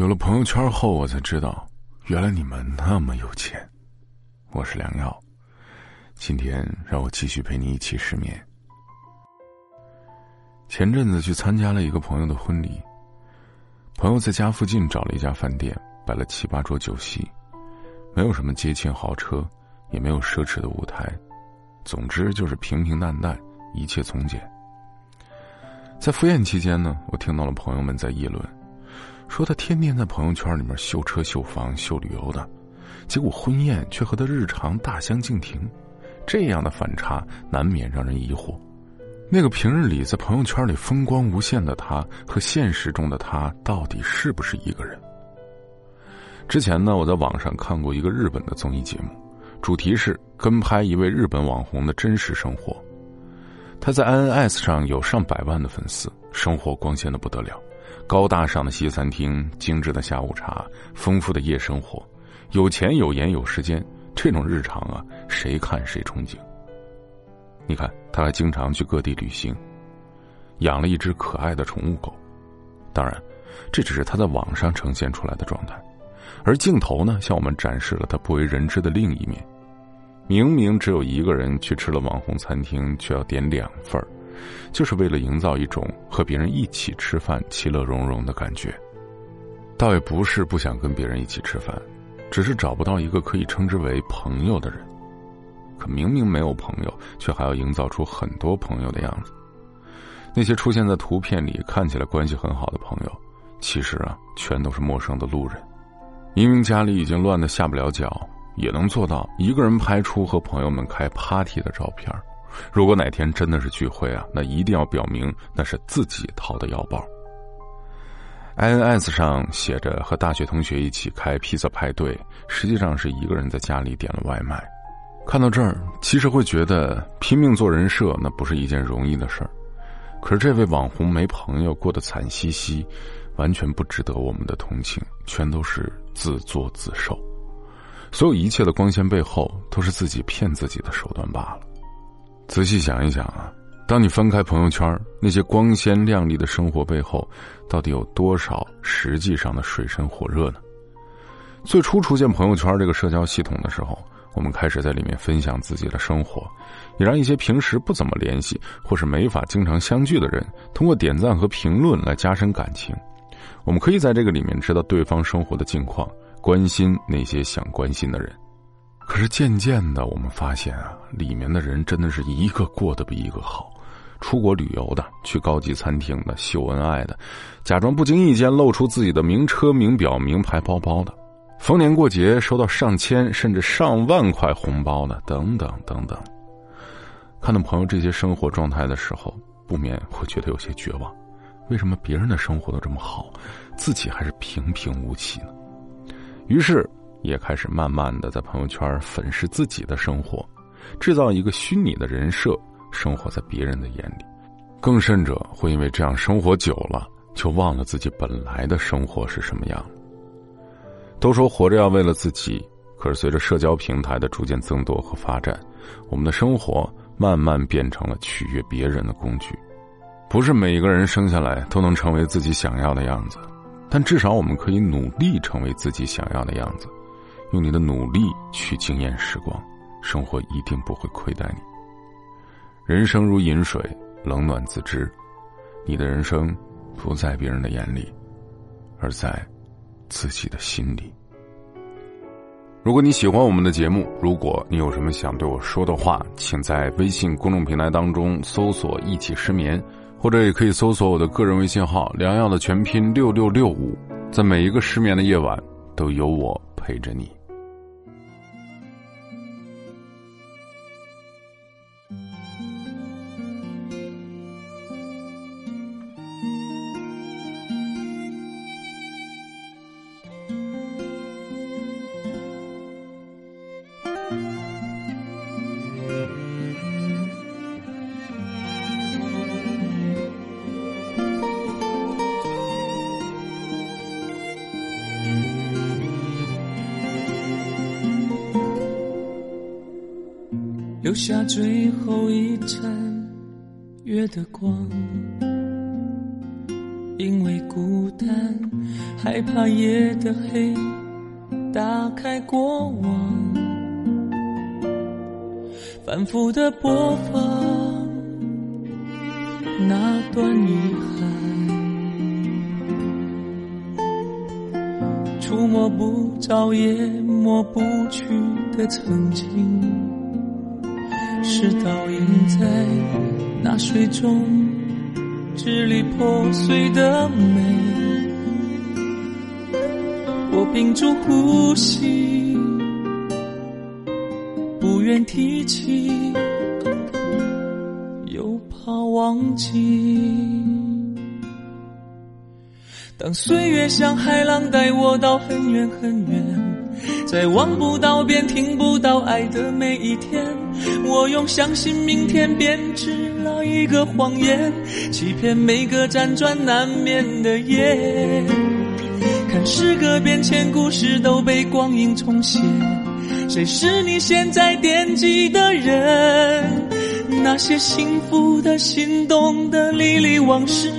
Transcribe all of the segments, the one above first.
有了朋友圈后，我才知道，原来你们那么有钱。我是良药，今天让我继续陪你一起失眠。前阵子去参加了一个朋友的婚礼，朋友在家附近找了一家饭店，摆了七八桌酒席，没有什么节庆豪车，也没有奢侈的舞台，总之就是平平淡淡，一切从简。在赴宴期间呢，我听到了朋友们在议论。说他天天在朋友圈里面秀车秀房秀旅游的，结果婚宴却和他日常大相径庭，这样的反差难免让人疑惑。那个平日里在朋友圈里风光无限的他，和现实中的他到底是不是一个人？之前呢，我在网上看过一个日本的综艺节目，主题是跟拍一位日本网红的真实生活。他在 INS 上有上百万的粉丝，生活光鲜的不得了。高大上的西餐厅，精致的下午茶，丰富的夜生活，有钱有颜有时间，这种日常啊，谁看谁憧憬。你看，他还经常去各地旅行，养了一只可爱的宠物狗。当然，这只是他在网上呈现出来的状态，而镜头呢，向我们展示了他不为人知的另一面。明明只有一个人去吃了网红餐厅，却要点两份儿。就是为了营造一种和别人一起吃饭、其乐融融的感觉。倒也不是不想跟别人一起吃饭，只是找不到一个可以称之为朋友的人。可明明没有朋友，却还要营造出很多朋友的样子。那些出现在图片里看起来关系很好的朋友，其实啊，全都是陌生的路人。明明家里已经乱得下不了脚，也能做到一个人拍出和朋友们开 party 的照片。如果哪天真的是聚会啊，那一定要表明那是自己掏的腰包。INS 上写着和大学同学一起开披萨派对，实际上是一个人在家里点了外卖。看到这儿，其实会觉得拼命做人设那不是一件容易的事儿。可是这位网红没朋友，过得惨兮兮，完全不值得我们的同情，全都是自作自受。所有一切的光鲜背后，都是自己骗自己的手段罢了。仔细想一想啊，当你翻开朋友圈，那些光鲜亮丽的生活背后，到底有多少实际上的水深火热呢？最初出现朋友圈这个社交系统的时候，我们开始在里面分享自己的生活，也让一些平时不怎么联系或是没法经常相聚的人，通过点赞和评论来加深感情。我们可以在这个里面知道对方生活的近况，关心那些想关心的人。可是渐渐的，我们发现啊，里面的人真的是一个过得比一个好，出国旅游的，去高级餐厅的，秀恩爱的，假装不经意间露出自己的名车、名表、名牌包包的，逢年过节收到上千甚至上万块红包的，等等等等。看到朋友这些生活状态的时候，不免会觉得有些绝望：为什么别人的生活都这么好，自己还是平平无奇呢？于是。也开始慢慢的在朋友圈粉饰自己的生活，制造一个虚拟的人设，生活在别人的眼里。更甚者，会因为这样生活久了，就忘了自己本来的生活是什么样。都说活着要为了自己，可是随着社交平台的逐渐增多和发展，我们的生活慢慢变成了取悦别人的工具。不是每一个人生下来都能成为自己想要的样子，但至少我们可以努力成为自己想要的样子。用你的努力去惊艳时光，生活一定不会亏待你。人生如饮水，冷暖自知。你的人生不在别人的眼里，而在自己的心里。如果你喜欢我们的节目，如果你有什么想对我说的话，请在微信公众平台当中搜索“一起失眠”，或者也可以搜索我的个人微信号“良药”的全拼六六六五。在每一个失眠的夜晚，都有我陪着你。留下最后一盏月的光，因为孤单，害怕夜的黑，打开过往，反复的播放那段遗憾，触摸不着也抹不去的曾经，是倒映在那水中。支离破碎的美，我屏住呼吸，不愿提起，又怕忘记。当岁月像海浪带我到很远很远，在望不到边、听不到爱的每一天，我用相信明天编织了。一个谎言，欺骗每个辗转难眠的夜。看诗歌变迁，故事都被光阴重写。谁是你现在惦记的人？那些幸福的、心动的、历历往事，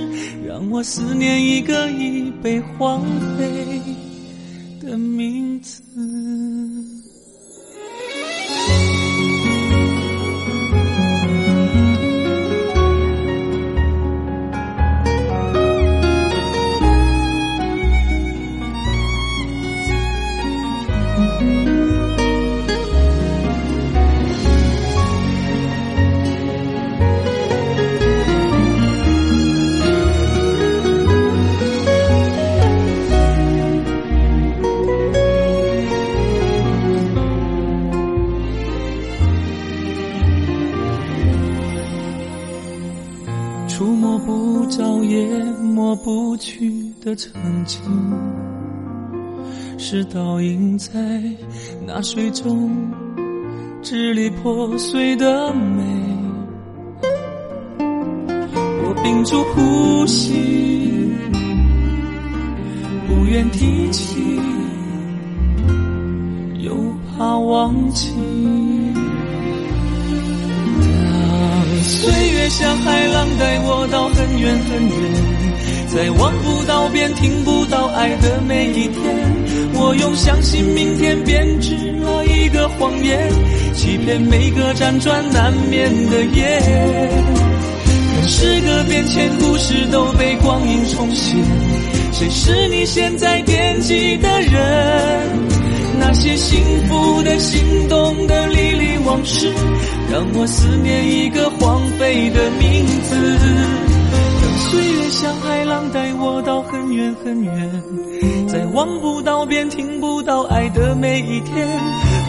让我思念一个已被荒废的名字。的曾经，是倒映在那水中支离破碎的美。我屏住呼吸，不愿提起，又怕忘记。当岁月像海浪带我到很远很远，在望不到边、听不到爱的每一天，我用相信明天编织了一个谎言，欺骗每个辗转难眠的夜。看时隔变迁，故事都被光阴重写，谁是你现在惦记的人？那些幸福的、心动的、历历往事。让我思念一个荒带我到很远很远，在望不到边、听不到爱的每一天，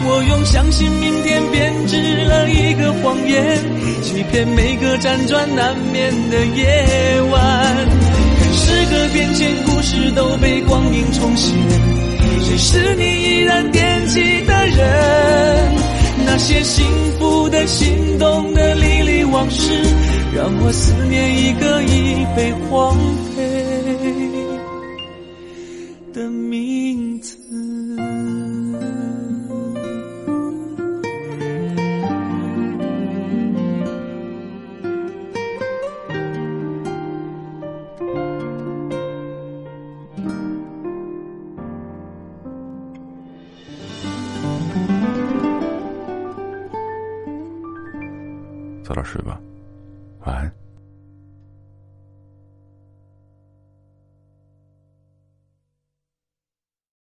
我用相信明天编织了一个谎言，欺骗每个辗转难眠的夜晚。看时隔变迁，故事都被光阴重写，谁是你依然惦记的人？那些幸福的、心动的、历历往事，让我思念一个已被荒早点睡吧，晚安。